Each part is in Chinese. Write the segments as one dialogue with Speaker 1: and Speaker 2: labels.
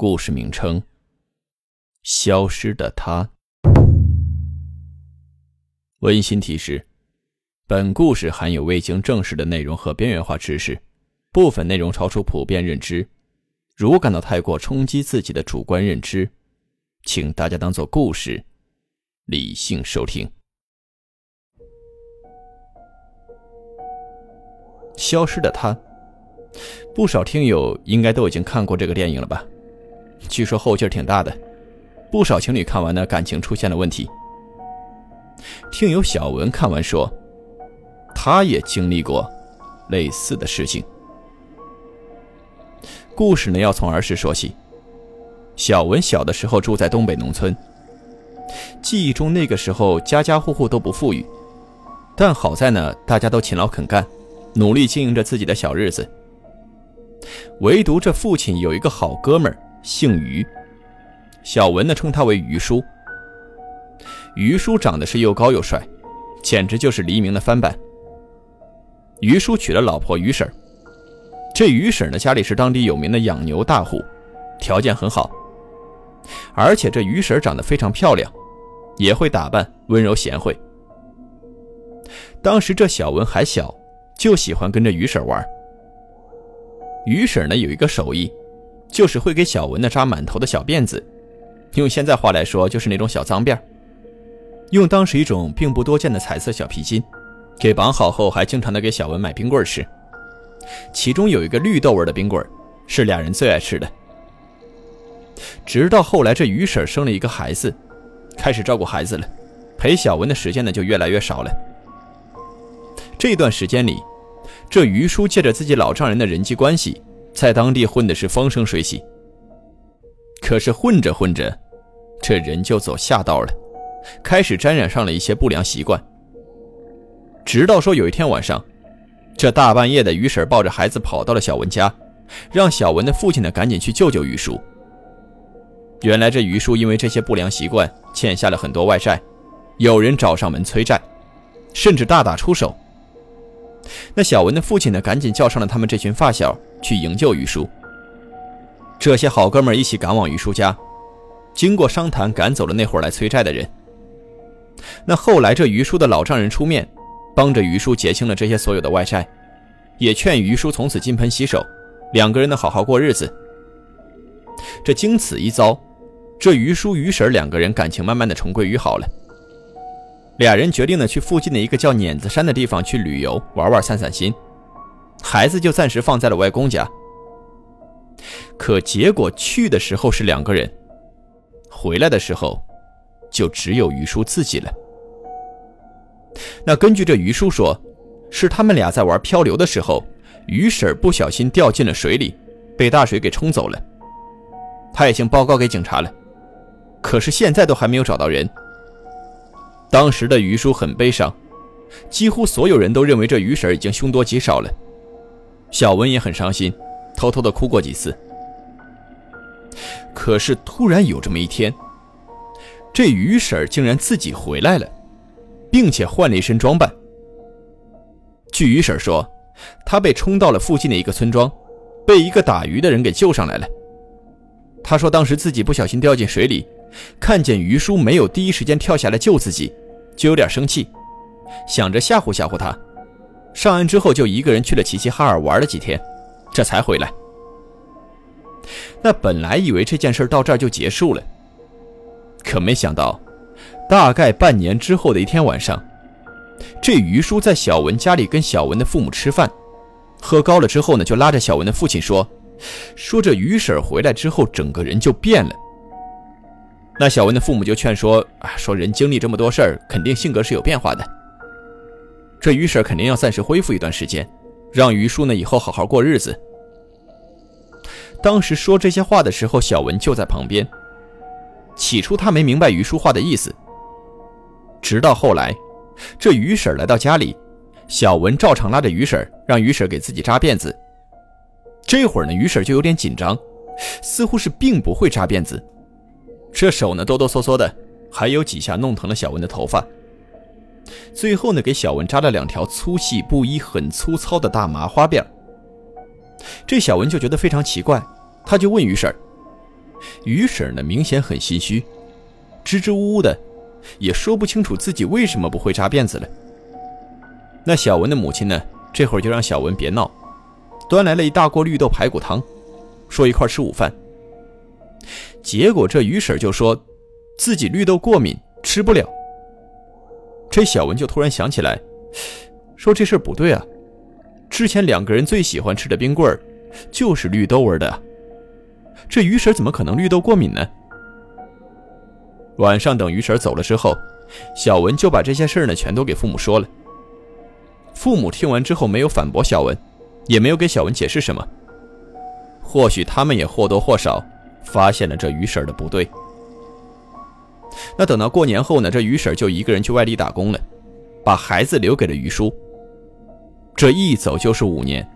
Speaker 1: 故事名称：消失的他。温馨提示：本故事含有未经证实的内容和边缘化知识，部分内容超出普遍认知。如感到太过冲击自己的主观认知，请大家当做故事，理性收听。消失的他，不少听友应该都已经看过这个电影了吧？据说后劲儿挺大的，不少情侣看完呢，感情出现了问题。听友小文看完说，他也经历过类似的事情。故事呢要从儿时说起。小文小的时候住在东北农村，记忆中那个时候家家户户都不富裕，但好在呢大家都勤劳肯干，努力经营着自己的小日子。唯独这父亲有一个好哥们儿。姓于，小文呢称他为于叔。于叔长得是又高又帅，简直就是黎明的翻版。于叔娶了老婆于婶这于婶呢家里是当地有名的养牛大户，条件很好。而且这于婶长得非常漂亮，也会打扮，温柔贤惠。当时这小文还小，就喜欢跟着于婶玩。于婶呢有一个手艺。就是会给小文呢扎满头的小辫子，用现在话来说，就是那种小脏辫用当时一种并不多见的彩色小皮筋给绑好后，还经常的给小文买冰棍吃。其中有一个绿豆味的冰棍是俩人最爱吃的。直到后来，这于婶生了一个孩子，开始照顾孩子了，陪小文的时间呢就越来越少了。这段时间里，这于叔借着自己老丈人的人际关系。在当地混的是风生水起，可是混着混着，这人就走下道了，开始沾染上了一些不良习惯。直到说有一天晚上，这大半夜的于婶抱着孩子跑到了小文家，让小文的父亲呢赶紧去救救于叔。原来这于叔因为这些不良习惯欠下了很多外债，有人找上门催债，甚至大打出手。那小文的父亲呢赶紧叫上了他们这群发小。去营救于叔，这些好哥们一起赶往于叔家，经过商谈，赶走了那伙来催债的人。那后来，这于叔的老丈人出面，帮着于叔结清了这些所有的外债，也劝于叔从此金盆洗手，两个人呢好好过日子。这经此一遭，这于叔于婶两个人感情慢慢的重归于好了。俩人决定呢去附近的一个叫碾子山的地方去旅游玩玩散散心。孩子就暂时放在了外公家，可结果去的时候是两个人，回来的时候就只有于叔自己了。那根据这于叔说，是他们俩在玩漂流的时候，于婶不小心掉进了水里，被大水给冲走了。他已经报告给警察了，可是现在都还没有找到人。当时的于叔很悲伤，几乎所有人都认为这于婶已经凶多吉少了。小文也很伤心，偷偷的哭过几次。可是突然有这么一天，这于婶竟然自己回来了，并且换了一身装扮。据于婶说，她被冲到了附近的一个村庄，被一个打鱼的人给救上来了。她说当时自己不小心掉进水里，看见于叔没有第一时间跳下来救自己，就有点生气，想着吓唬吓唬他。上岸之后，就一个人去了齐齐哈尔玩了几天，这才回来。那本来以为这件事到这儿就结束了，可没想到，大概半年之后的一天晚上，这于叔在小文家里跟小文的父母吃饭，喝高了之后呢，就拉着小文的父亲说：“说这于婶回来之后，整个人就变了。”那小文的父母就劝说：“啊，说人经历这么多事儿，肯定性格是有变化的。”这于婶肯定要暂时恢复一段时间，让于叔呢以后好好过日子。当时说这些话的时候，小文就在旁边，起初他没明白于叔话的意思，直到后来，这于婶来到家里，小文照常拉着于婶，让于婶给自己扎辫子。这会儿呢，于婶就有点紧张，似乎是并不会扎辫子，这手呢哆哆嗦嗦的，还有几下弄疼了小文的头发。最后呢，给小文扎了两条粗细不一、很粗糙的大麻花辫这小文就觉得非常奇怪，他就问于婶于婶呢明显很心虚，支支吾吾的，也说不清楚自己为什么不会扎辫子了。那小文的母亲呢，这会儿就让小文别闹，端来了一大锅绿豆排骨汤，说一块吃午饭。结果这于婶就说，自己绿豆过敏，吃不了。这小文就突然想起来，说这事不对啊！之前两个人最喜欢吃的冰棍儿，就是绿豆味的。这于婶怎么可能绿豆过敏呢？晚上等于婶走了之后，小文就把这些事儿呢全都给父母说了。父母听完之后没有反驳小文，也没有给小文解释什么。或许他们也或多或少发现了这于婶的不对。那等到过年后呢，这于婶就一个人去外地打工了，把孩子留给了于叔。这一走就是五年，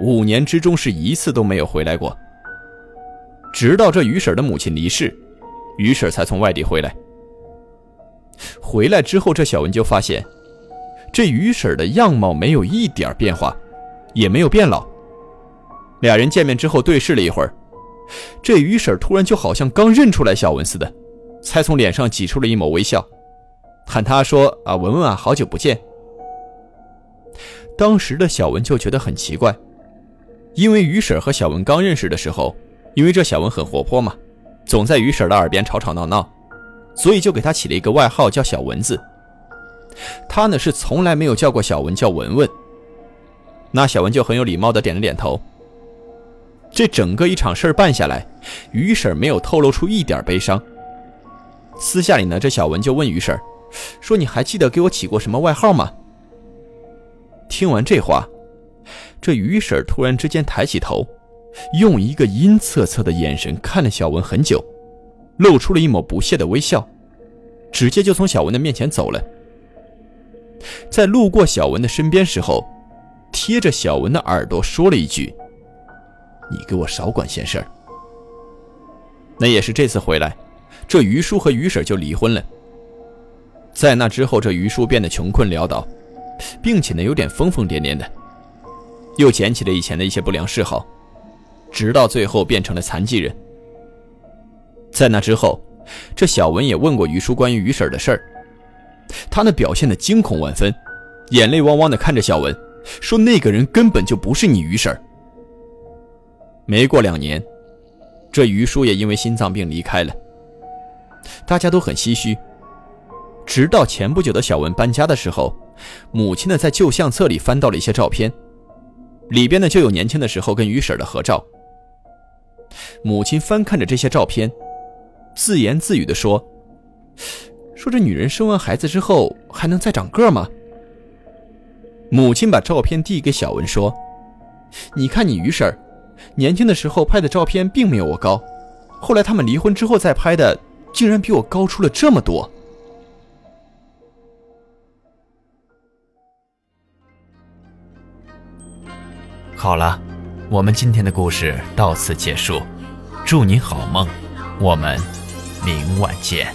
Speaker 1: 五年之中是一次都没有回来过。直到这于婶的母亲离世，于婶才从外地回来。回来之后，这小文就发现，这于婶的样貌没有一点变化，也没有变老。俩人见面之后对视了一会儿，这于婶突然就好像刚认出来小文似的。才从脸上挤出了一抹微笑，喊他说：“啊，文文啊，好久不见。”当时的小文就觉得很奇怪，因为于婶和小文刚认识的时候，因为这小文很活泼嘛，总在于婶的耳边吵吵闹闹，所以就给他起了一个外号叫小蚊子。他呢是从来没有叫过小文叫文文，那小文就很有礼貌的点了点头。这整个一场事儿办下来，于婶没有透露出一点悲伤。私下里呢，这小文就问于婶说你还记得给我起过什么外号吗？”听完这话，这于婶突然之间抬起头，用一个阴恻恻的眼神看了小文很久，露出了一抹不屑的微笑，直接就从小文的面前走了。在路过小文的身边时候，贴着小文的耳朵说了一句：“你给我少管闲事儿。”那也是这次回来。这于叔和于婶就离婚了。在那之后，这于叔变得穷困潦倒，并且呢有点疯疯癫癫的，又捡起了以前的一些不良嗜好，直到最后变成了残疾人。在那之后，这小文也问过于叔关于于婶的事儿，他那表现的惊恐万分，眼泪汪汪的看着小文，说那个人根本就不是你于婶。没过两年，这于叔也因为心脏病离开了。大家都很唏嘘，直到前不久的小文搬家的时候，母亲呢在旧相册里翻到了一些照片，里边呢就有年轻的时候跟于婶的合照。母亲翻看着这些照片，自言自语地说：“说这女人生完孩子之后还能再长个吗？”母亲把照片递给小文说：“你看你于婶年轻的时候拍的照片并没有我高，后来他们离婚之后再拍的。”竟然比我高出了这么多！
Speaker 2: 好了，我们今天的故事到此结束，祝你好梦，我们明晚见。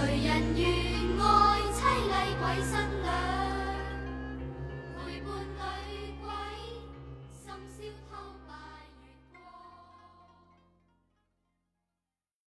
Speaker 2: 谁人愿爱凄厉鬼新娘。